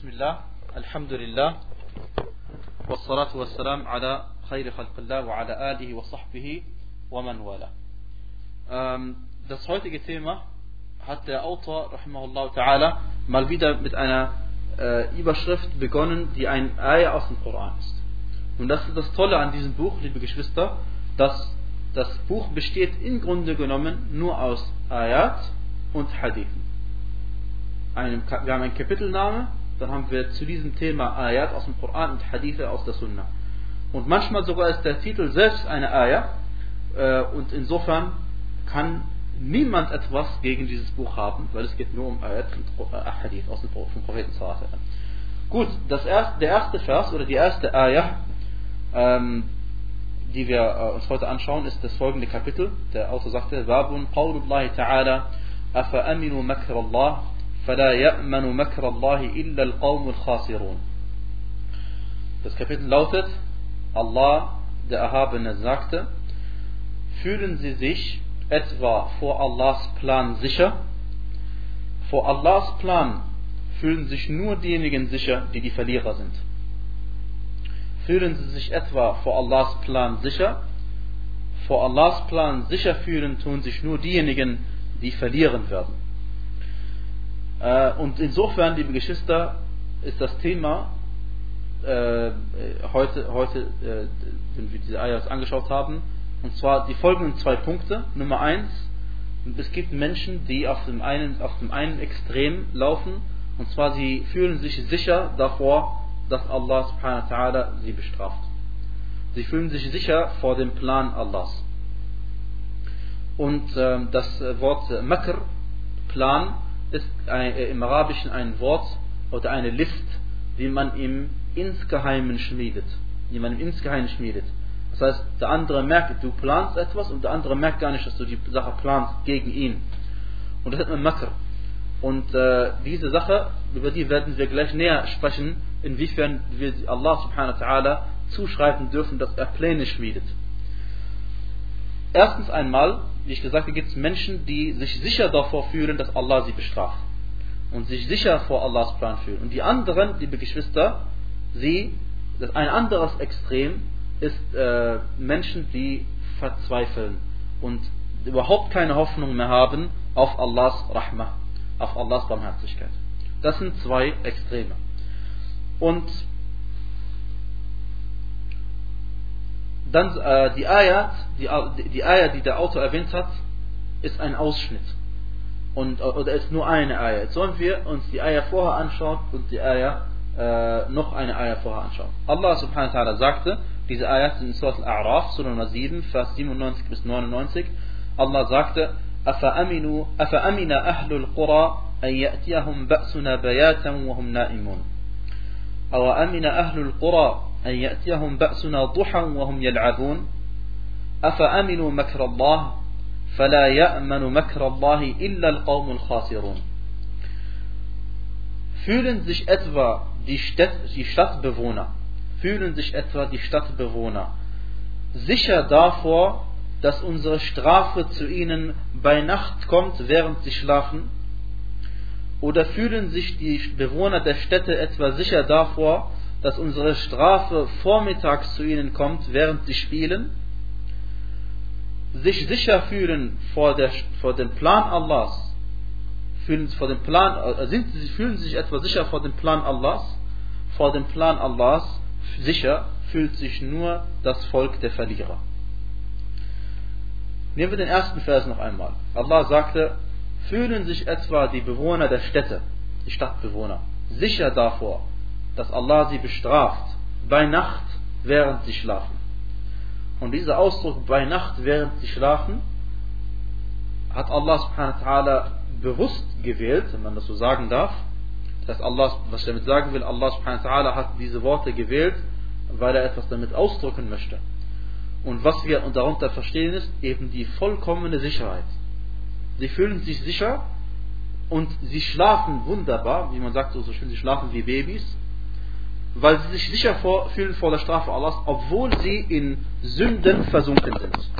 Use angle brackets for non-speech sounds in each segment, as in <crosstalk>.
Bismillah, Alhamdulillah, wassalatu wassalam ala khayri khalqillah wa ala alihi wa sahbihi wa man wala. Ähm, das heutige Thema hat der Autor, rahimahullah ta'ala, mal wieder mit einer äh, Überschrift begonnen, die ein Eier aus dem Koran ist. Und das ist das Tolle an diesem Buch, liebe Geschwister, dass das Buch besteht im Grunde genommen nur aus Ayat und Hadithen. wir haben einen Kapitelname dann haben wir zu diesem Thema Ayat aus dem Koran und Hadithe aus der Sunna. Und manchmal sogar ist der Titel selbst eine Ayah äh, und insofern kann niemand etwas gegen dieses Buch haben, weil es geht nur um Ayat und äh, Hadith aus dem vom Propheten Gut, das erste, der erste Vers oder die erste Ayah, ähm, die wir äh, uns heute anschauen, ist das folgende Kapitel. Der Autor sagte, Babun Qawlullahi ta'ala, Afa aminu makr Allah, فلا يأمن مكر الله إلا القوم الخاسرون. Das Kapitel lautet, Allah, der Erhabene, sagte, fühlen Sie sich etwa vor Allahs Plan sicher? Vor Allahs Plan fühlen sich nur diejenigen sicher, die die Verlierer sind. Fühlen Sie sich etwa vor Allahs Plan sicher? Vor Allahs Plan sicher fühlen tun sich nur diejenigen, die verlieren werden. Äh, und insofern, liebe Geschwister, ist das Thema äh, heute, heute äh, wenn wir diese Ayahs angeschaut haben, und zwar die folgenden zwei Punkte. Nummer eins, es gibt Menschen, die auf dem einen, auf dem einen Extrem laufen, und zwar sie fühlen sich sicher davor, dass Allah subhanahu wa ta'ala sie bestraft. Sie fühlen sich sicher vor dem Plan Allahs. Und äh, das Wort Makr, Plan, ist ein, äh, im Arabischen ein Wort oder eine List, die man im Insgeheimen schmiedet. Die man im Insgeheimen schmiedet. Das heißt, der andere merkt, du planst etwas und der andere merkt gar nicht, dass du die Sache planst gegen ihn. Und das hat man Makr. Und äh, diese Sache, über die werden wir gleich näher sprechen, inwiefern wir Allah subhanahu wa ta'ala zuschreiben dürfen, dass er Pläne schmiedet. Erstens einmal, wie ich gesagt habe, gibt es Menschen, die sich sicher davor fühlen, dass Allah sie bestraft. Und sich sicher vor Allahs Plan fühlen. Und die anderen, liebe Geschwister, sie, das ein anderes Extrem ist äh, Menschen, die verzweifeln und überhaupt keine Hoffnung mehr haben auf Allahs Rahmah, auf Allahs Barmherzigkeit. Das sind zwei Extreme. Und dann äh, die Ayat, die, die Ayat, die der Autor erwähnt hat, ist ein Ausschnitt. Und, oder ist nur eine Ayah. Jetzt sollen wir uns die Ayah vorher anschauen und die Ayah, äh, noch eine Ayah vorher anschauen. Allah subhanahu wa ta'ala sagte, diese Ayat sind in Surah Al-A'raf, Surah Nummer 7, Vers 97 bis 99. Allah sagte, أفأمنوا أفأمن أهل القرى أن يأتيهم بأسنا بياتا وهم نائمون أو أمن أهل القرى أن يأتيهم بأسنا ضحى وهم يلعبون أفأمنوا مكر الله فلا يأمن مكر الله إلا القوم الخاسرون Fühlen sich etwa die, Stadt, die Stadtbewohner, fühlen sich etwa die Stadtbewohner sicher davor, dass unsere Strafe zu ihnen bei Nacht kommt, während sie schlafen? Oder fühlen sich die Bewohner der Städte etwa sicher davor, dass unsere Strafe vormittags zu ihnen kommt, während sie spielen? Sich sicher fühlen vor, der, vor dem Plan Allahs, fühlen, vor dem Plan, äh, sind, fühlen sich etwa sicher vor dem Plan Allahs? Vor dem Plan Allahs sicher fühlt sich nur das Volk der Verlierer. Nehmen wir den ersten Vers noch einmal. Allah sagte, fühlen sich etwa die Bewohner der Städte, die Stadtbewohner, sicher davor, dass Allah sie bestraft bei Nacht, während sie schlafen. Und dieser Ausdruck bei Nacht, während sie schlafen, hat Allah subhanahu wa ta'ala bewusst gewählt, wenn man das so sagen darf. Das Allah, was ich damit sagen will, Allah subhanahu wa ta'ala hat diese Worte gewählt, weil er etwas damit ausdrücken möchte. Und was wir darunter verstehen ist eben die vollkommene Sicherheit. Sie fühlen sich sicher und sie schlafen wunderbar, wie man sagt so schön, sie schlafen wie Babys, weil sie sich sicher vor, fühlen vor der Strafe Allahs, obwohl sie in Sünden versunken sind.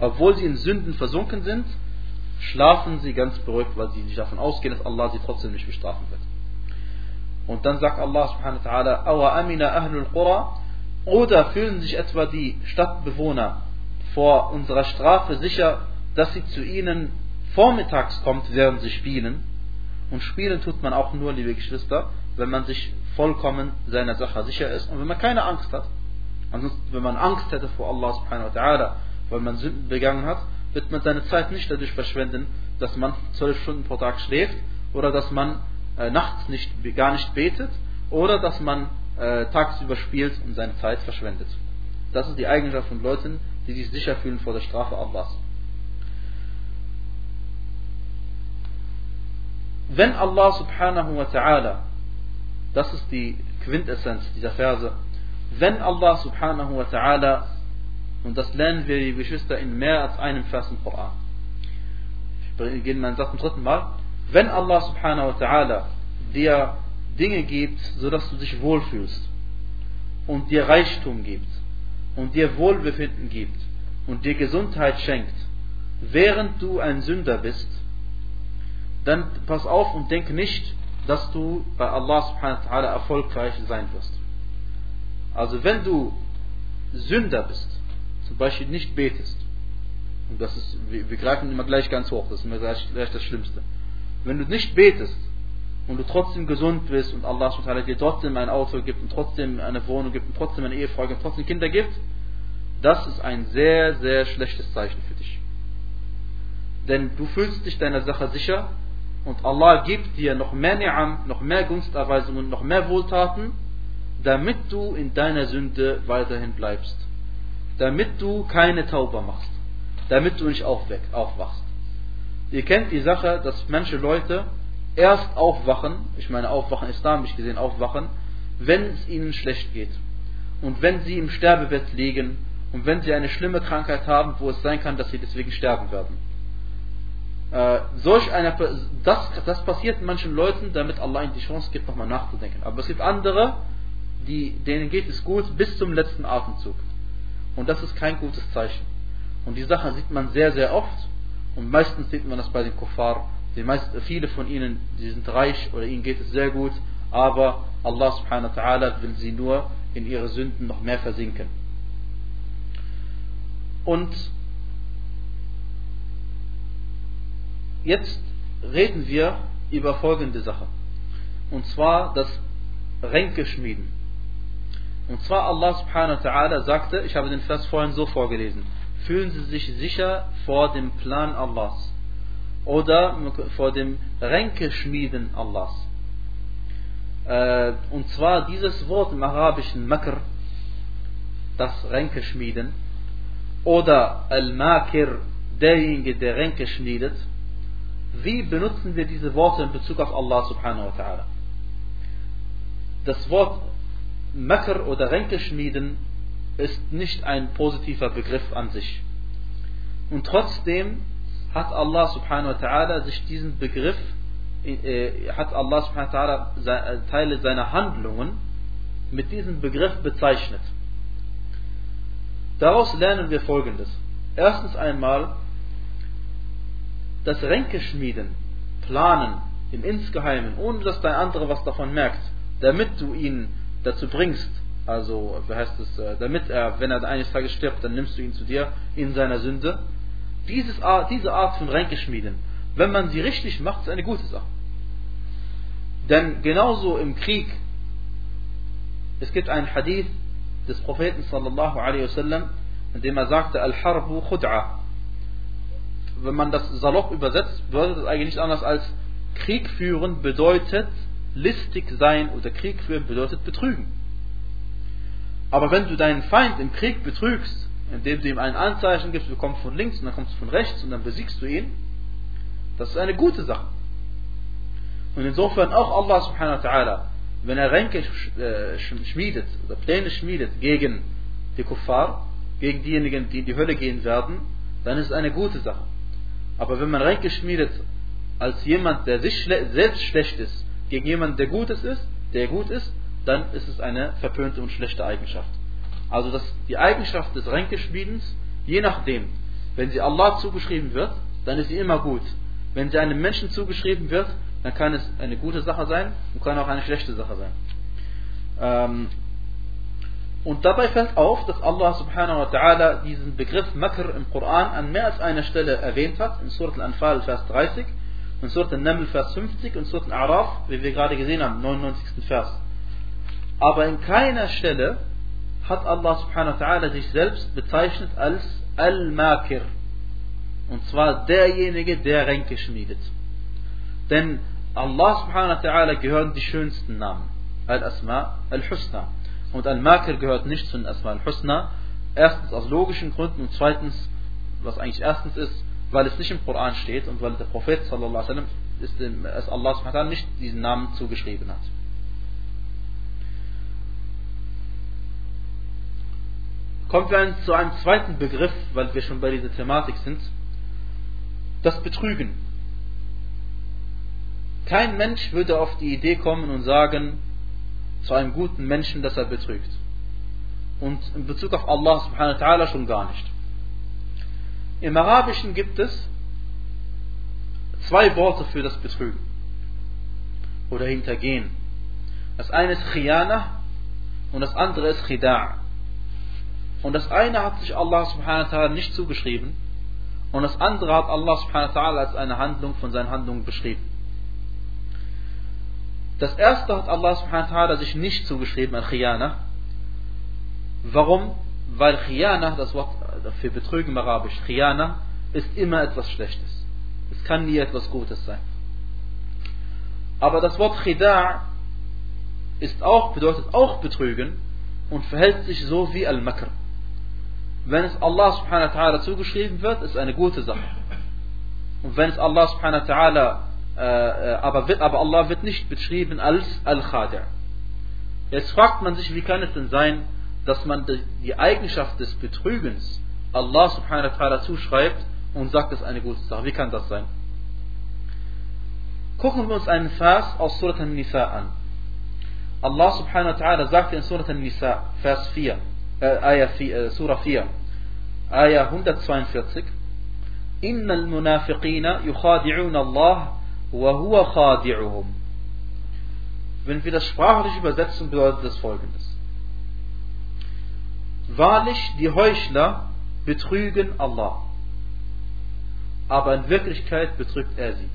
Obwohl sie in Sünden versunken sind, schlafen sie ganz beruhigt, weil sie sich davon ausgehen, dass Allah sie trotzdem nicht bestrafen wird. Und dann sagt Allah subhanahu wa ta'ala, Awa amina ahlul qura, oder fühlen sich etwa die Stadtbewohner vor unserer Strafe sicher, dass sie zu ihnen vormittags kommt, während sie spielen. Und spielen tut man auch nur, liebe Geschwister, wenn man sich vollkommen seiner Sache sicher ist und wenn man keine Angst hat. Ansonsten, wenn man Angst hätte vor Allah subhanahu wa ta'ala, weil man Sünden begangen hat, wird man seine Zeit nicht dadurch verschwenden, dass man zwölf Stunden pro Tag schläft oder dass man äh, nachts nicht, gar nicht betet oder dass man äh, tagsüber spielt und seine Zeit verschwendet. Das ist die Eigenschaft von Leuten, die sich sicher fühlen vor der Strafe Allahs. Wenn Allah subhanahu wa ta'ala, das ist die Quintessenz dieser Verse, wenn Allah subhanahu wa ta'ala, und das lernen wir, die Geschwister, in mehr als einem Vers im Koran. Ich gehe mal zum dritten Mal. Wenn Allah subhanahu wa ta'ala dir Dinge gibt, sodass du dich wohlfühlst und dir Reichtum gibt und dir Wohlbefinden gibt und dir Gesundheit schenkt, während du ein Sünder bist, dann pass auf und denk nicht, dass du bei Allah subhanahu wa ta'ala erfolgreich sein wirst. Also wenn du Sünder bist, zum Beispiel nicht betest, und das ist, wir, greifen immer gleich ganz hoch, das ist immer gleich, gleich das Schlimmste. Wenn du nicht betest und du trotzdem gesund bist und Allah subhanahu dir trotzdem ein Auto gibt und trotzdem eine Wohnung gibt und trotzdem eine Ehefrau gibt und trotzdem Kinder gibt, das ist ein sehr, sehr schlechtes Zeichen für dich. Denn du fühlst dich deiner Sache sicher und Allah gibt dir noch mehr Ni'am, noch mehr Gunsterweisungen, noch mehr Wohltaten, damit du in deiner Sünde weiterhin bleibst. Damit du keine Tauber machst. Damit du nicht aufwachst. Ihr kennt die Sache, dass manche Leute erst aufwachen, ich meine aufwachen, islamisch gesehen aufwachen, wenn es ihnen schlecht geht. Und wenn sie im Sterbebett liegen und wenn sie eine schlimme Krankheit haben, wo es sein kann, dass sie deswegen sterben werden. Äh, solch einer, das, das passiert manchen Leuten, damit Allah ihnen die Chance gibt, nochmal nachzudenken. Aber es gibt andere, die, denen geht es gut bis zum letzten Atemzug. Und das ist kein gutes Zeichen. Und die Sache sieht man sehr, sehr oft. Und meistens sieht man das bei den Kuffar. Die meisten, viele von ihnen, die sind reich oder ihnen geht es sehr gut, aber Allah subhanahu wa ta'ala will sie nur in ihre Sünden noch mehr versinken. Und Jetzt reden wir über folgende Sache. Und zwar das Ränkeschmieden. Und zwar Allah subhanahu wa ta'ala sagte, ich habe den Vers vorhin so vorgelesen, fühlen Sie sich sicher vor dem Plan Allahs oder vor dem Ränkeschmieden Allahs. Äh, und zwar dieses Wort im arabischen Makr, das Ränkeschmieden, oder Al-Makir, derjenige, der Ränke schmiedet, wie benutzen wir diese Worte in Bezug auf Allah subhanahu wa ta'ala? Das Wort Makr oder Ränkeschmieden ist nicht ein positiver Begriff an sich. Und trotzdem hat Allah subhanahu wa ta'ala sich diesen Begriff, äh, hat Allah subhanahu wa ta'ala äh, Teile seiner Handlungen mit diesem Begriff bezeichnet. Daraus lernen wir folgendes. Erstens einmal, das Ränkeschmieden, planen, im Insgeheimen, ohne dass dein anderer was davon merkt, damit du ihn dazu bringst, also wie heißt es, äh, damit er, wenn er eines Tages stirbt, dann nimmst du ihn zu dir in seiner Sünde. Dieses, diese Art von Ränkeschmieden, wenn man sie richtig macht, ist eine gute Sache. Denn genauso im Krieg, es gibt einen Hadith des Propheten sallallahu alaihi wasallam, in dem er sagte, Al-Harbu Khud'a wenn man das salopp übersetzt, bedeutet das eigentlich nichts anderes als Krieg führen bedeutet listig sein oder Krieg führen bedeutet betrügen. Aber wenn du deinen Feind im Krieg betrügst, indem du ihm ein Anzeichen gibst, du kommst von links und dann kommst du von rechts und dann besiegst du ihn, das ist eine gute Sache. Und insofern auch Allah subhanahu wa ta'ala, wenn er Ränke äh, schmiedet oder Pläne schmiedet gegen die Kuffar, gegen diejenigen, die in die Hölle gehen werden, dann ist es eine gute Sache. Aber wenn man reingeschmiedet als jemand, der sich selbst schlecht ist, gegen jemanden, der Gutes ist, der gut ist, dann ist es eine verpönte und schlechte Eigenschaft. Also dass die Eigenschaft des Ränkeschmiedens, je nachdem, wenn sie Allah zugeschrieben wird, dann ist sie immer gut. Wenn sie einem Menschen zugeschrieben wird, dann kann es eine gute Sache sein und kann auch eine schlechte Sache sein. Ähm, und dabei fällt auf, dass Allah subhanahu wa ta'ala diesen Begriff Makr im Koran an mehr als einer Stelle erwähnt hat, in Surat al-Anfal, Vers 30, in Surat al-Naml, Vers 50 und Surat al-Araf, wie wir gerade gesehen haben, 99. Vers. Aber in keiner Stelle hat Allah subhanahu wa ta'ala sich selbst bezeichnet als Al-Makir. Und zwar derjenige, der Ränke schmiedet. Denn Allah subhanahu wa ta'ala gehören die schönsten Namen. Al-Asma, Al-Husna. Und Al-Makir gehört nicht zu den Asma Al-Husna. Erstens aus logischen Gründen und zweitens, was eigentlich erstens ist, weil es nicht im Koran steht und weil der Prophet sallallahu alaihi wasallam ist, es Allah subhanahu wa nicht diesen Namen zugeschrieben hat. Kommen wir zu einem zweiten Begriff, weil wir schon bei dieser Thematik sind. Das Betrügen. Kein Mensch würde auf die Idee kommen und sagen zu einem guten Menschen, dass er betrügt. Und in Bezug auf Allah subhanahu wa ta'ala schon gar nicht. Im Arabischen gibt es zwei Worte für das Betrügen oder Hintergehen. Das eine ist Khiyana und das andere ist Khida'. Und das eine hat sich Allah subhanahu wa ta'ala nicht zugeschrieben und das andere hat Allah subhanahu wa ta'ala als eine Handlung von seinen Handlungen beschrieben. Das erste hat Allah subhanahu wa ta'ala sich nicht zugeschrieben, Al-Khiyana. Warum? Weil Khiyana, das Wort für Betrügen im Arabisch, Khiyana, ist immer etwas Schlechtes. Es kann nie etwas Gutes sein. Aber das Wort Khida' ist auch, bedeutet auch Betrügen und verhält sich so wie Al-Makr wenn es Allah subhanahu wa ta'ala zugeschrieben wird, ist eine gute Sache. Und wenn es Allah subhanahu wa ta'ala, äh, aber, wird, aber Allah wird nicht beschrieben als Al-Khadi'. Jetzt fragt man sich, wie kann es denn sein, dass man die Eigenschaft des Betrügens Allah subhanahu wa ta'ala zuschreibt und sagt, es ist eine gute Sache. Wie kann das sein? Gucken wir uns einen Vers aus Surat al-Nisa an. Allah subhanahu wa ta'ala sagt in Surat al-Nisa, Vers 4, äh, Ayah 4, äh, Surah 4, Ayah 142 إن المنافقين يخادعون الله وهو خادعهم Wenn wir das sprachlich übersetzen, bedeutet das folgendes. Wahrlich, die Heuchler betrügen Allah, aber in Wirklichkeit betrügt er sie.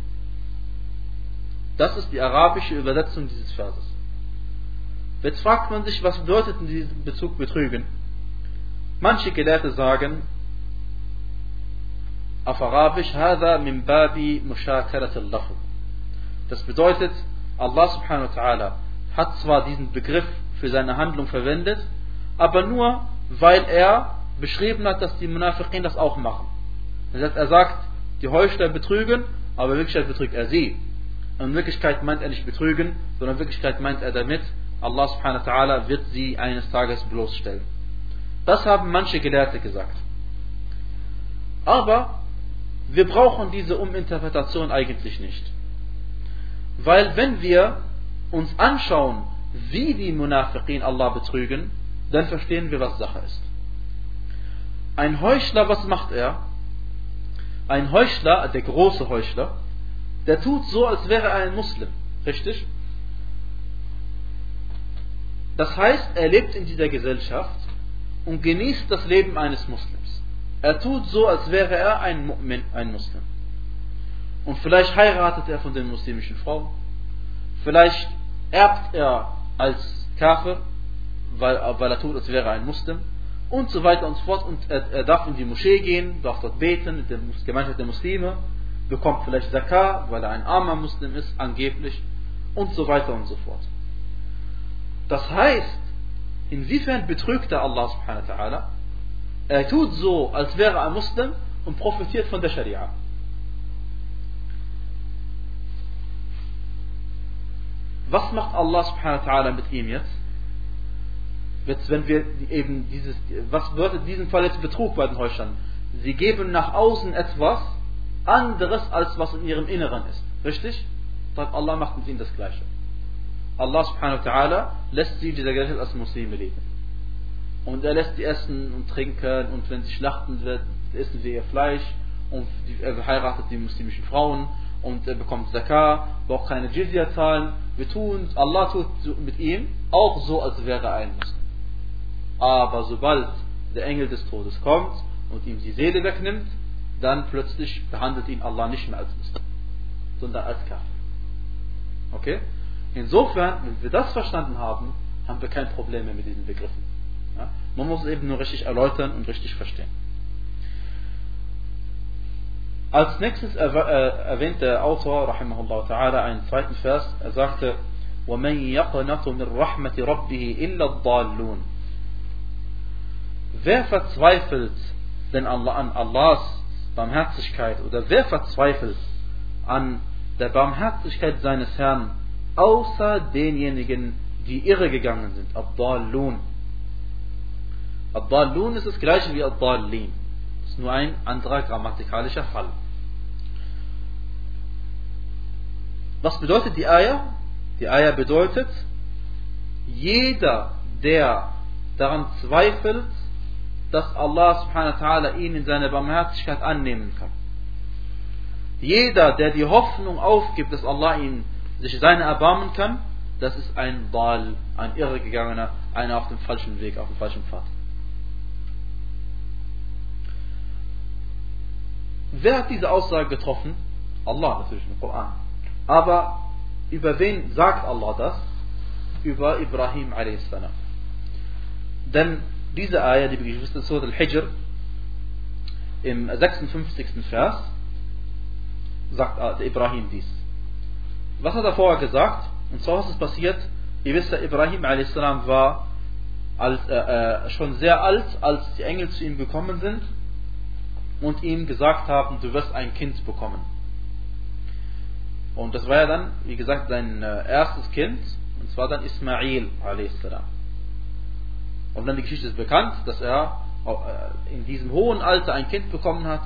Das ist die arabische Übersetzung dieses Verses. Jetzt fragt man sich, was bedeutet in diesem Bezug betrügen? Manche Gelehrte sagen, auf Arabisch, هذا من باب مشاكرة اللفظ. Das bedeutet, Allah subhanahu wa ta'ala hat zwar diesen Begriff für seine Handlung verwendet, aber nur, weil er beschrieben hat, dass die Munafiqin das auch machen. Er sagt, die Heuchler betrügen, aber in Wirklichkeit betrügt er sie. In Wirklichkeit meint er nicht betrügen, sondern in Wirklichkeit meint er damit, Allah subhanahu wa ta'ala wird sie eines Tages bloßstellen. Das haben manche Gelehrte gesagt. Aber wir brauchen diese Uminterpretation eigentlich nicht. Weil wenn wir uns anschauen, wie die Munafiqin Allah betrügen, dann verstehen wir, was Sache ist. Ein Heuchler, was macht er? Ein Heuchler, der große Heuchler, der tut so, als wäre er ein Muslim. Richtig? Das heißt, er lebt in dieser Gesellschaft und genießt das Leben eines Muslims. Er tut so, als wäre er ein ein Muslim. Und vielleicht heiratet er von den muslimischen Frauen. Vielleicht erbt er als Kafir, weil, weil er tut, als wäre er ein Muslim. Und so weiter und so fort. Und er, er darf in die Moschee gehen, darf dort beten mit der Gemeinschaft der Muslime, bekommt vielleicht Zakah, weil er ein armer Muslim ist, angeblich. Und so weiter und so fort. Das heißt, Inwiefern betrügt er Allah subhanahu wa ta'ala? Er tut so, als wäre er Muslim und profitiert von der Scharia. Was macht Allah subhanahu wa ta'ala mit ihm jetzt? Jetzt, wenn wir eben dieses, was bedeutet in diesem Fall jetzt Betrug bei den Heuchlern? Sie geben nach außen etwas anderes, als was in ihrem Inneren ist. Richtig? Allah macht mit ihnen das Gleiche. Allah subhanahu wa ta'ala lässt sie dieser Gesellschaft als Muslime leben. Und er lässt sie essen und trinken und wenn sie schlachten wird, essen sie ihr Fleisch und er heiratet die muslimischen Frauen und er bekommt Zakah, braucht keine Jizya zahlen. Wir tun, Allah tut mit ihm auch so, als wäre er ein Muslim. Aber sobald der Engel des Todes kommt und ihm die Seele wegnimmt, dann plötzlich behandelt ihn Allah nicht mehr als Muslim, sondern als Kafir. Okay? Insofern, wenn wir das verstanden haben, haben wir kein Problem mehr mit diesen Begriffen. Ja? Man muss es eben nur richtig erläutern und richtig verstehen. Als nächstes äh, erwähnt der Autor, rahimahullah ta'ala, einen zweiten Vers. Er sagte, وَمَنْ يَقْنَطُ مِنْ رَحْمَةِ رَبِّهِ إِلَّا الضَّالُّونَ Wer verzweifelt denn an Allahs Barmherzigkeit oder wer verzweifelt an der Barmherzigkeit seines Herrn, außer denjenigen, die irregegangen sind, Abdallun. Abdallun ist das gleiche wie Abdallin. Ist nur ein anderer grammatikalischer Fall. Was bedeutet die Eier? Die Eier bedeutet, jeder, der daran zweifelt, dass Allah subhanahu wa ta'ala ihn in seiner Barmherzigkeit annehmen kann. Jeder, der die Hoffnung aufgibt, dass Allah ihn sich seine erbarmen kann, das ist ein Dal, ein Irregegangener, einer auf dem falschen Weg, auf dem falschen Pfad. Wer hat diese Aussage getroffen? Allah natürlich im Koran. Aber über wen sagt Allah das? Über Ibrahim a.s. Denn diese Ayah, die wir wissen, Surah Al-Hijr, im 56. Vers, sagt Ibrahim dies. Was hat er vorher gesagt? Und zwar ist passiert? Ihr wisst ja, Ibrahim a.s. war als, äh, äh, schon sehr alt, als die Engel zu ihm gekommen sind und ihm gesagt haben, du wirst ein Kind bekommen. Und das war ja dann, wie gesagt, sein äh, erstes Kind, und zwar dann Ismail a.s. Und dann die Geschichte ist bekannt, dass er äh, in diesem hohen Alter ein Kind bekommen hat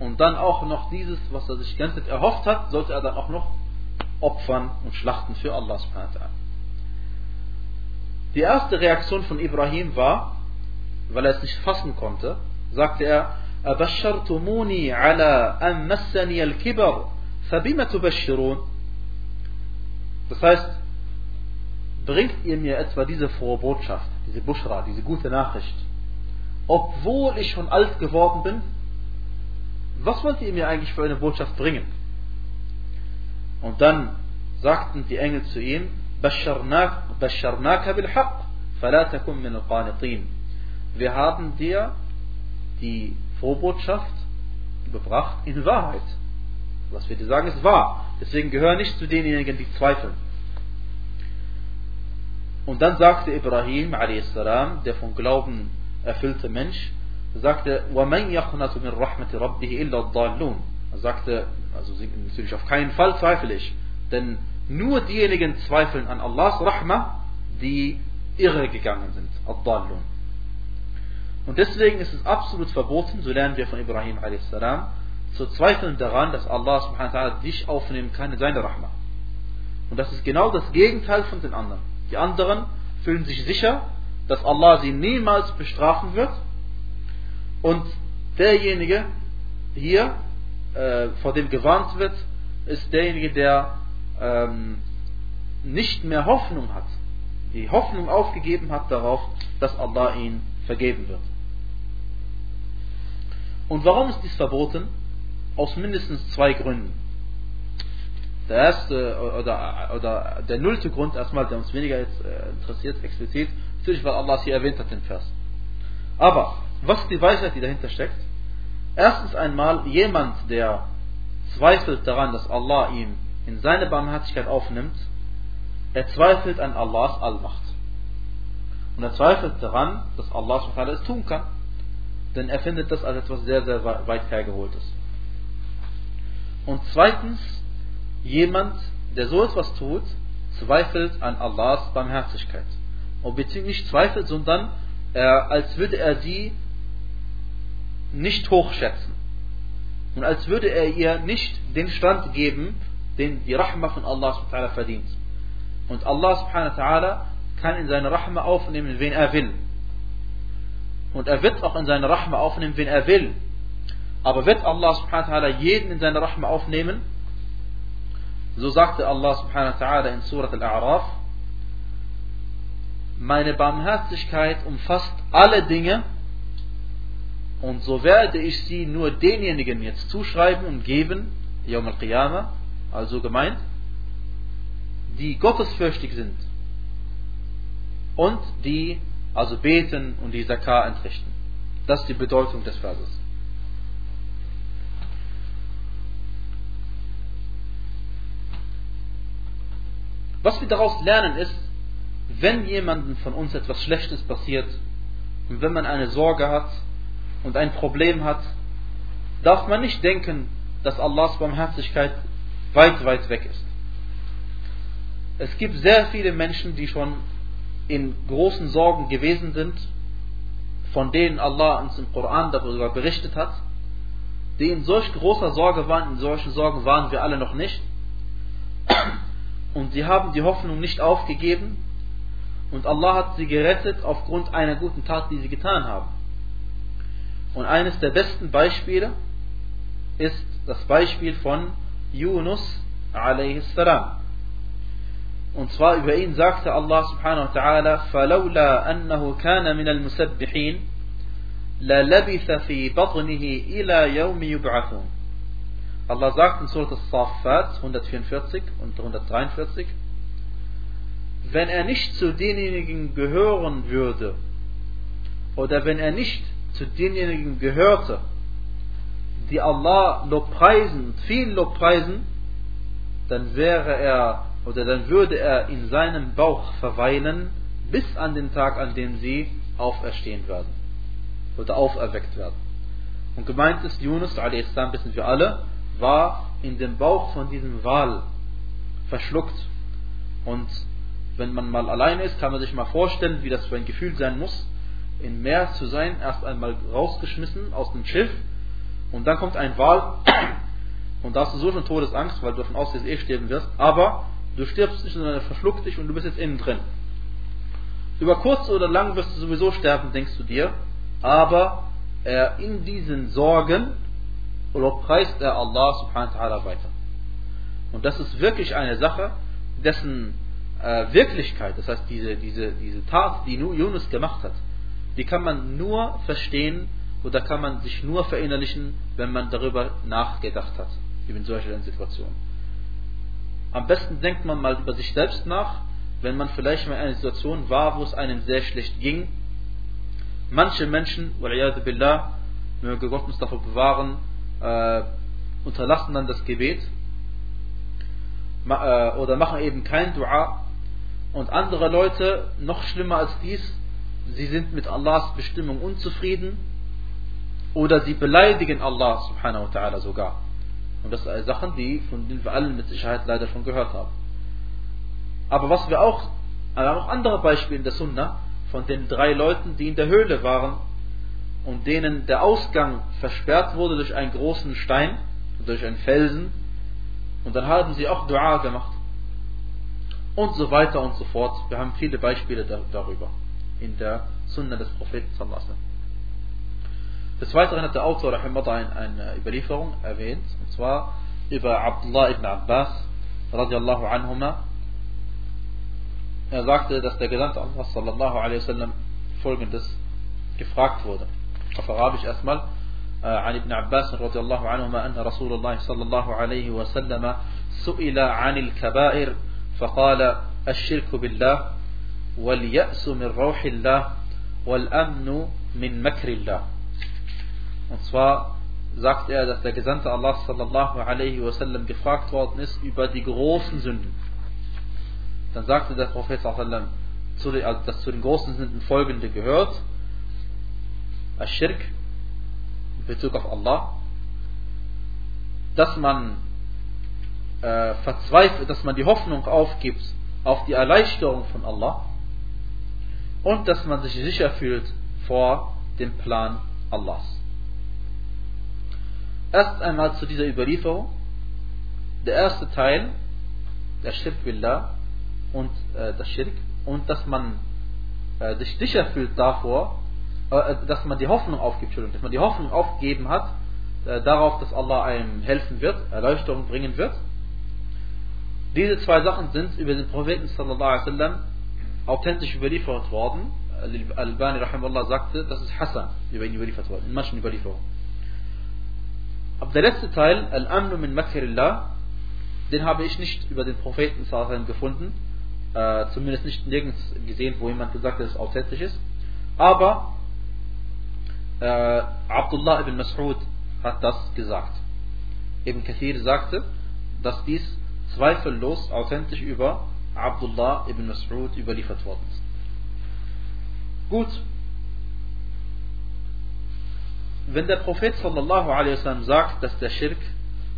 und dann auch noch dieses, was er sich die ganze Zeit erhofft hat, sollte er dann auch noch opfern und schlachten für Allah subhanahu wa ta'ala. Die erste Reaktion von Ibrahim war, weil er es nicht fassen konnte, sagte er, أبشرتموني على أن مسني الكبر فبما تبشرون Das heißt, bringt ihr mir etwa diese frohe Botschaft, diese Bushra, diese gute Nachricht, obwohl ich schon alt geworden bin? Was wollt ihr mir eigentlich für eine Botschaft bringen? Und dann sagten die Engel zu ihm, بشرناك بالحق فلا تكن من القانطين. Wir haben dir die Vorbotschaft gebracht in Wahrheit. Was wir dir sagen, ist wahr. Deswegen gehören nicht zu denjenigen, die zweifeln. Und dann sagte Ibrahim a.s., der von Glauben erfüllte Mensch, sagte, وَمَنْ يَقْنَةُ مِنْ رَحْمَةِ رَبِّهِ إِلَّا الضَّالُّونَ Er sagte, also natürlich auf keinen Fall zweifle ich, denn nur diejenigen zweifeln an Allahs Rahmah, die irre gegangen sind, ad-dallun. Und deswegen ist es absolut verboten, so lernen wir von Ibrahim a.s., zu zweifeln daran, dass Allah subhanahu dich aufnehmen kann in seine Rahmah. Und das ist genau das Gegenteil von den anderen. Die anderen fühlen sich sicher, dass Allah sie niemals bestrafen wird. Und derjenige hier, äh, vor dem gewarnt wird, ist derjenige, der ähm, nicht mehr Hoffnung hat, die Hoffnung aufgegeben hat darauf, dass Allah ihn vergeben wird. Und warum ist dies verboten? Aus mindestens zwei Gründen. Der erste oder, oder der nullte Grund erstmal, der uns weniger jetzt äh, interessiert, explizit, natürlich, weil Allah es hier erwähnt hat, den Vers. Aber, was ist die Weisheit, die dahinter steckt? Erstens einmal, jemand, der zweifelt daran, dass Allah ihm in seine Barmherzigkeit aufnimmt, er zweifelt an Allahs Allmacht. Und er zweifelt daran, dass Allah es tun kann. Denn er findet das als etwas sehr, sehr weit hergeholtes. Und zweitens, jemand, der so etwas tut, zweifelt an Allahs Barmherzigkeit. Und beziehungsweise nicht zweifelt, sondern er, als würde er sie nicht hochschätzen. Und als würde er ihr nicht den Stand geben, den die Rahma von Allah verdient. Und Allah kann in seine Rahma aufnehmen, wen er will. Und er wird auch in seine Rahma aufnehmen, wen er will. Aber wird Allah subhanahu wa ta'ala jeden in seine Rahma aufnehmen? So sagte Allah subhanahu wa ta'ala in Surat Al-A'raf, meine Barmherzigkeit umfasst alle Dinge und so werde ich sie nur denjenigen jetzt zuschreiben und geben, Yawm al-Qiyamah, also gemeint, die gottesfürchtig sind und die also beten und die Zakah entrichten. Das ist die Bedeutung des Verses. Was wir daraus lernen ist, wenn jemandem von uns etwas Schlechtes passiert und wenn man eine Sorge hat und ein Problem hat, darf man nicht denken, dass Allahs Barmherzigkeit weit, weit weg ist. Es gibt sehr viele Menschen, die schon in großen Sorgen gewesen sind, von denen Allah uns im Koran darüber berichtet hat, die in solch großer Sorge waren, in solchen Sorgen waren wir alle noch nicht. Und sie haben die Hoffnung nicht aufgegeben und Allah hat sie gerettet aufgrund einer guten Tat, die sie getan haben. Und eines der besten Beispiele ist das Beispiel von Yunus a.s. Und zwar über ihn sagte Allah subhanahu wa ta'ala, فَلَوْلَا أَنَّهُ كَانَ مِنَ الْمُسَبِّحِينَ لَلَبِثَ فِي بَطْنِهِ إِلَى يَوْمِ يُبْعَثُونَ Allah sagt in Surat As-Saffat 144 und 143, wenn er nicht zu denjenigen gehören würde, oder wenn er nicht zu denjenigen gehörte, die Allah Lobpreisen, viel Lobpreisen, dann wäre er oder dann würde er in seinem Bauch verweilen bis an den Tag, an dem sie auferstehen werden oder auferweckt werden. Und gemeint ist Yunus, a.s. wissen wir alle, war in dem Bauch von diesem Wal verschluckt. Und wenn man mal alleine ist, kann man sich mal vorstellen, wie das für ein Gefühl sein muss, im Meer zu sein, erst einmal rausgeschmissen aus dem Schiff und dann kommt ein Wal und da hast du so schon Todesangst, weil du davon ausgehst, dass du eh sterben wirst, aber du stirbst nicht, sondern er verschluckt dich und du bist jetzt innen drin. Über kurz oder lang wirst du sowieso sterben, denkst du dir, aber er in diesen Sorgen preist er Allah subhanahu wa ta'ala weiter. Und das ist wirklich eine Sache, dessen äh, Wirklichkeit, das heißt diese, diese, diese Tat, die Yunus gemacht hat, die kann man nur verstehen oder kann man sich nur verinnerlichen, wenn man darüber nachgedacht hat, in solchen Situationen. Am besten denkt man mal über sich selbst nach, wenn man vielleicht mal in einer Situation war, wo es einem sehr schlecht ging. Manche Menschen, billah, möge Gott uns davor bewahren, äh, unterlassen dann das Gebet äh, oder machen eben kein Dua. Und andere Leute, noch schlimmer als dies, sie sind mit Allahs Bestimmung unzufrieden oder sie beleidigen Allah subhanahu wa ta'ala sogar. Und das sind Sachen, die, von denen wir alle mit Sicherheit leider schon gehört haben. Aber was wir auch, wir haben auch andere Beispiele in der Sunna von den drei Leuten, die in der Höhle waren und denen der Ausgang versperrt wurde durch einen großen Stein, durch einen Felsen. Und dann haben sie auch Dua gemacht. Und so weiter und so fort. Wir haben viele Beispiele darüber in der Sunna des Propheten sallallahu Des Weiteren hat der Autor eine, eine Überlieferung erwähnt, und zwar über Abdullah ibn Abbas radiallahu anhuma. Er sagte, dass der Gesandte Allah sallallahu alaihi wasallam folgendes gefragt wurde. Auf Arabisch erstmal. عن ابن عباس رضي الله عنهما أن رسول الله صلى الله عليه وسلم سئل عن الكبائر فقال الشرك بالله واليأس من روح الله والأمن من مكر الله Und zwar sagt er, dass der Gesandte Allah sallallahu alaihi wasallam gefragt worden ist über die großen Sünden. Dann sagte der Prophet sallallahu alaihi dass zu den großen Sünden folgende gehört: Ash-Shirk in Bezug auf Allah, dass man äh, verzweifelt, dass man die Hoffnung aufgibt auf die Erleichterung von Allah und dass man sich sicher fühlt vor dem Plan Allahs. Erst einmal zu dieser Überlieferung. Der erste Teil, der Shirk Billah und äh, das Shirk und dass man äh, sich sicher fühlt davor, äh, dass man die Hoffnung aufgibt, dass man die Hoffnung aufgegeben hat, äh, darauf, dass Allah einem helfen wird, Erleuchtung bringen wird. Diese zwei Sachen sind über den Propheten sallallahu alaihi wasallam authentisch überliefert worden. Rahimahullah sagte, das ist Hassan über ihn überliefert worden, in manchen Überlieferungen. Aber der letzte Teil, Al-Amnu min Makrillah, den habe ich nicht über den Propheten gefunden, äh, zumindest nicht nirgends gesehen, wo jemand gesagt hat, dass es authentisch ist. Aber äh, Abdullah ibn Mas'ud hat das gesagt. Ibn Kathir sagte, dass dies zweifellos authentisch über Abdullah ibn Mas'ud überliefert worden ist. Gut. Wenn der Prophet sallallahu alaihi wasallam sagt, dass der Schirk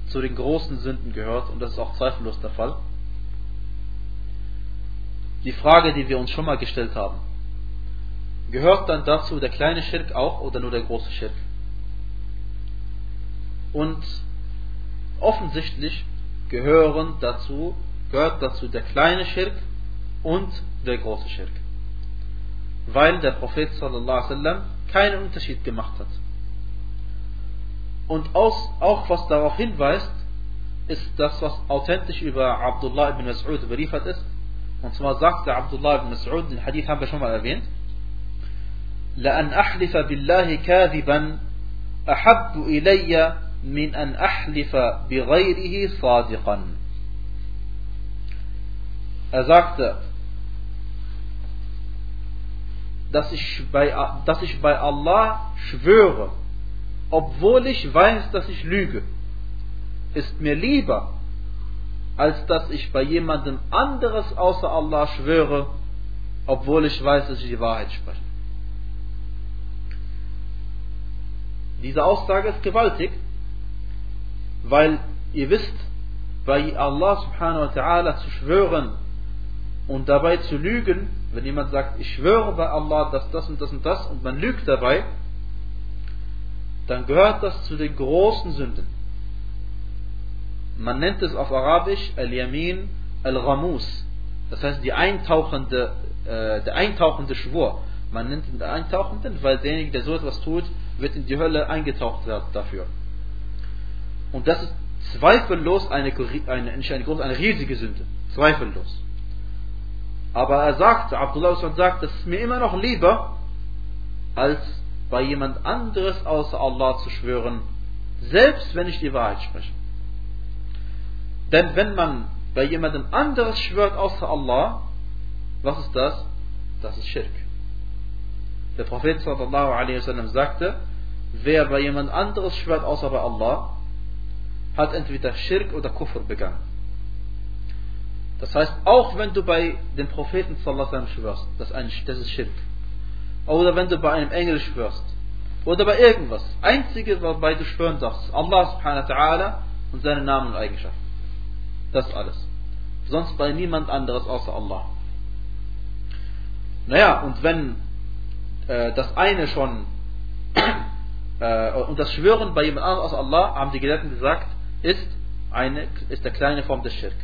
zu den großen Sünden gehört, und das ist auch zweifellos der Fall, die Frage, die wir uns schon mal gestellt haben, gehört dann dazu der kleine Schirk auch oder nur der große Schirk? Und offensichtlich gehören dazu, gehört dazu der kleine Schirk und der große Schirk. Weil der Prophet sallallahu alaihi wasallam keinen Unterschied gemacht hat. Und auch was darauf hinweist, ist das, was authentisch über Abdullah ibn Mas'ud überliefert ist. Und zwar sagte Abdullah ibn Mas'ud, den Hadith haben wir schon mal erwähnt, لأن أحلف بالله كاذبا أحب إلي من أن أحلف بغيره صادقا Er sagte, dass ich, bei, dass ich bei Allah schwöre, obwohl ich weiß, dass ich lüge, ist mir lieber, als dass ich bei jemandem anderes außer Allah schwöre, obwohl ich weiß, dass ich die Wahrheit spreche. Diese Aussage ist gewaltig, weil ihr wisst, bei Allah subhanahu wa ta'ala zu schwören und dabei zu lügen, wenn jemand sagt, ich schwöre bei Allah, dass das und das und das und man lügt dabei, dann gehört das zu den großen Sünden. Man nennt es auf Arabisch Al-Yamin Al-Ghamus. Das heißt, die eintauchende, äh, der eintauchende Schwur. Man nennt ihn den Eintauchenden, weil derjenige, der so etwas tut, wird in die Hölle eingetaucht werden dafür. Und das ist zweifellos eine, eine, eine, große, eine riesige Sünde. Zweifellos. Aber er sagte, Abdullah sagt, das ist mir immer noch lieber, als bei jemand anderes außer Allah zu schwören, selbst wenn ich die Wahrheit spreche. Denn wenn man bei jemandem anderes schwört außer Allah, was ist das? Das ist Schirk. Der Prophet sallallahu alaihi wasallam sagte, wer bei jemand anderes schwört außer bei Allah, hat entweder Schirk oder Kufr begangen. Das heißt, auch wenn du bei dem Propheten sallallahu schwörst, das ist, ein, das ist Schirk. Oder wenn du bei einem Engel schwörst. Oder bei irgendwas. Einzige, wobei du schwören darfst, Allah subhanahu wa ta'ala und seine Namen und Eigenschaften. Das alles. Sonst bei niemand anderes außer Allah. Naja, und wenn äh, das eine schon <clears throat> äh, und das Schwören bei jemand anderem außer Allah, haben die Gelehrten gesagt, ist eine ist der kleine Form des Schirk.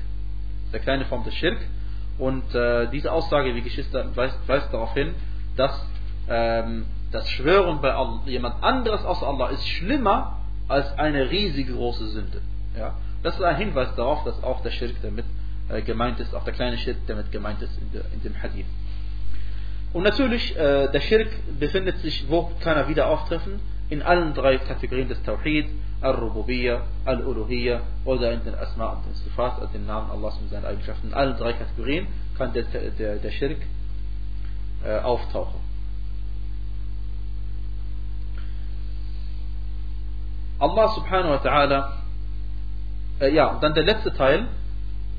Der kleine Form des Schirk. Und äh, diese Aussage, wie Geschwister, weist, weist darauf hin, dass ähm, das Schwören bei jemand anderes außer Allah ist schlimmer als eine riesige große Sünde. Ja? Das ist ein Hinweis darauf, dass auch der Schirk damit äh, gemeint ist, auch der kleine Schirk damit gemeint ist in, der, in dem Hadith. Und natürlich, äh, der Schirk befindet sich, wo kann er wieder auftreffen? In allen drei Kategorien des Tawhid, Al-Rububiyya, Al-Uluhiyya oder in den Asma und den Sifat, also den Namen Allahs mit seinen Eigenschaften. In allen drei Kategorien kann der, der, der Schirk äh, auftauchen. Allah subhanahu wa ta'ala, äh, ja, und dann der letzte Teil,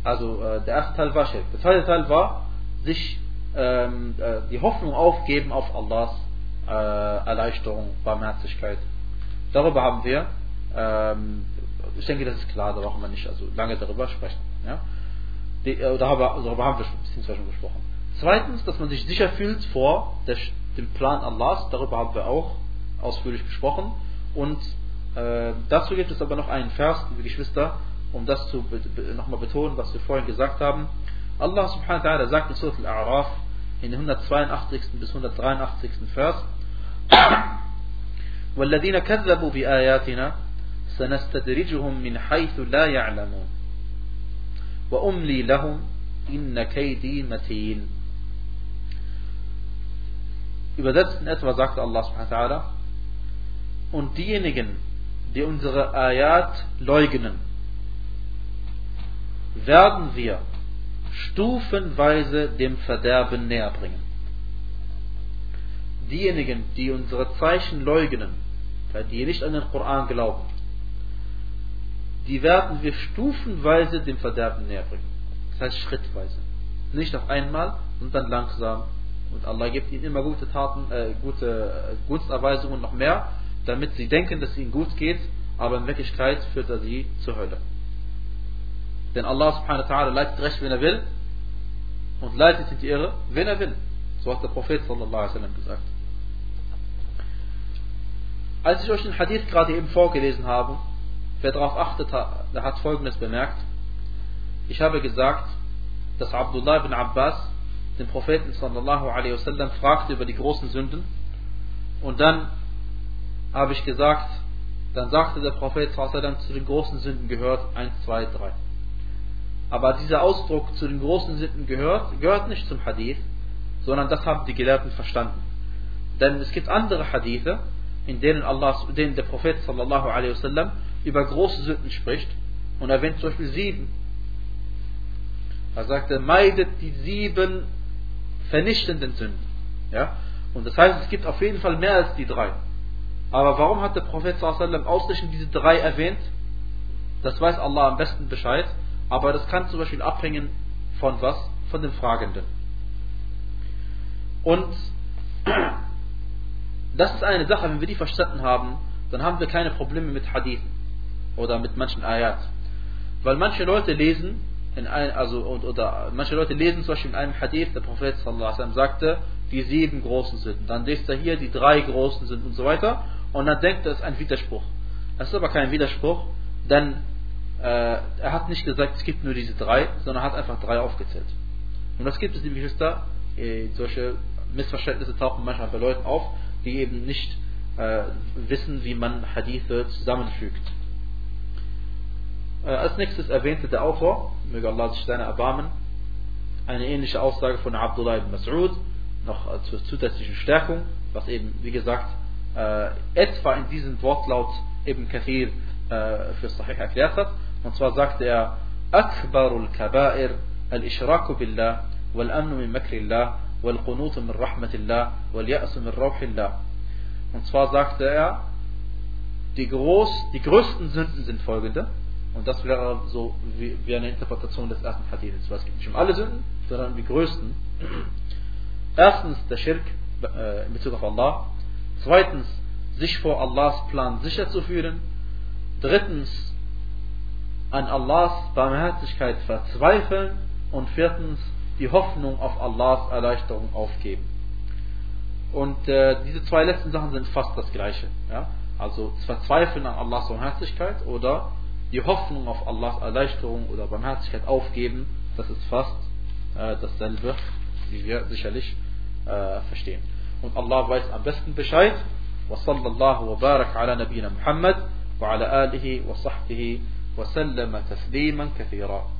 also äh, der erste Teil war Schirk. Der zweite Teil war, sich ähm, äh, die Hoffnung aufgeben auf Allahs äh, Erleichterung, Barmherzigkeit. Darüber haben wir ähm, ich denke, das ist klar, da brauchen wir nicht also lange darüber sprechen. Ja? Die, äh, darüber, darüber haben wir schon, schon gesprochen. Zweitens, dass man sich sicher fühlt vor der, dem Plan Allahs, darüber haben wir auch ausführlich gesprochen. Und äh, dazu gibt es aber noch einen Vers, liebe Geschwister, um das zu nochmal betonen, was wir vorhin gesagt haben. Allah subhanahu wa ta'ala sagt in Surah Al-A'raf in den 182. bis 183. Vers والذين كذبوا بآياتنا سنستدرجهم من حيث لا يعلمون وأملي لهم إن كيدي متين Übersetzt in etwa sagt Allah subhanahu wa ta'ala, und diejenigen, die unsere Ayat leugnen, werden wir stufenweise dem Verderben näher bringen. Diejenigen, die unsere Zeichen leugnen, die nicht an den Koran glauben, die werden wir stufenweise dem Verderben näher bringen. Das heißt schrittweise. Nicht auf einmal, sondern langsam. Und Allah gibt ihnen immer gute Taten, äh, gute äh, Gunsterweisungen noch mehr, damit sie denken, dass es ihnen gut geht, aber in Wirklichkeit führt er sie zur Hölle. Denn Allah subhanahu wa ta'ala leitet recht, wenn er will, und leitet in die Irre, wenn er will. So hat der Prophet sallallahu alaihi wasallam gesagt. Als ich euch den Hadith gerade eben vorgelesen habe, wer darauf achtet, der hat folgendes bemerkt. Ich habe gesagt, dass Abdullah ibn Abbas den Propheten sallallahu alaihi wasallam fragte über die großen Sünden und dann habe ich gesagt, dann sagte der Prophet wasallam zu den großen Sünden gehört 1, 2, 3. Aber dieser Ausdruck zu den großen Sünden gehört, gehört nicht zum Hadith, sondern das haben die Gelehrten verstanden. Denn es gibt andere Hadithe, in denen, Allah, in denen der Prophet sallallahu alaihi wasallam über große Sünden spricht und erwähnt zum Beispiel sieben. Er sagte, meidet die sieben vernichtenden Sünden. Ja? Und das heißt, es gibt auf jeden Fall mehr als die drei. Aber warum hat der Prophet wasallam ausgerechnet diese drei erwähnt? Das weiß Allah am besten Bescheid. Aber das kann zum Beispiel abhängen von was? Von den Fragenden. Und <clears throat> das ist eine Sache, wenn wir die verstanden haben, dann haben wir keine Probleme mit Hadithen oder mit manchen Ayat. Weil manche Leute lesen, in ein, also, oder manche Leute lesen zum Beispiel in einem Hadith, der Prophet sallam, sagte, die sieben großen Sünden. Dann liest er hier die drei großen Sünden und so weiter. Und dann denkt er, es ist ein Widerspruch. Das ist aber kein Widerspruch, denn äh, er hat nicht gesagt, es gibt nur diese drei, sondern hat einfach drei aufgezählt. Und das gibt es, liebe Geschwister, äh, solche Missverständnisse tauchen manchmal bei Leuten auf, die eben nicht äh, wissen, wie man Hadithe zusammenfügt. Äh, als nächstes erwähnte der Autor, möge Allah sich seine erbarmen, eine ähnliche Aussage von Abdullah ibn Mas'ud, noch zur zusätzlichen Stärkung, was eben, wie gesagt, äh, etwa in diesem Wortlaut eben Kathir äh, für Sahih erklärt hat. Und zwar sagte er, أكبر الكبائر الإشراك بالله والأمن من مكر الله والقنوط من رحمة الله واليأس من روح الله. Und zwar sagte er, die, groß, die größten Sünden sind folgende. Und das wäre so wie, wie eine Interpretation des ersten Hadiths. Es geht nicht um alle Sünden, sondern die größten. Erstens der Schirk äh, in Bezug auf Allah. Zweitens, sich vor Allahs Plan sicher zu fühlen. Drittens, an Allahs Barmherzigkeit verzweifeln und viertens die Hoffnung auf Allahs Erleichterung aufgeben. Und äh, diese zwei letzten Sachen sind fast das gleiche. Ja? Also Verzweifeln an Allahs Barmherzigkeit oder die Hoffnung auf Allahs Erleichterung oder Barmherzigkeit aufgeben, das ist fast äh, dasselbe, wie wir sicherlich äh, verstehen. Und Allah weiß am besten Bescheid. وصلى الله وبارك على نبينا محمد وعلى آله وصحبه وسلم تسليما كثيرا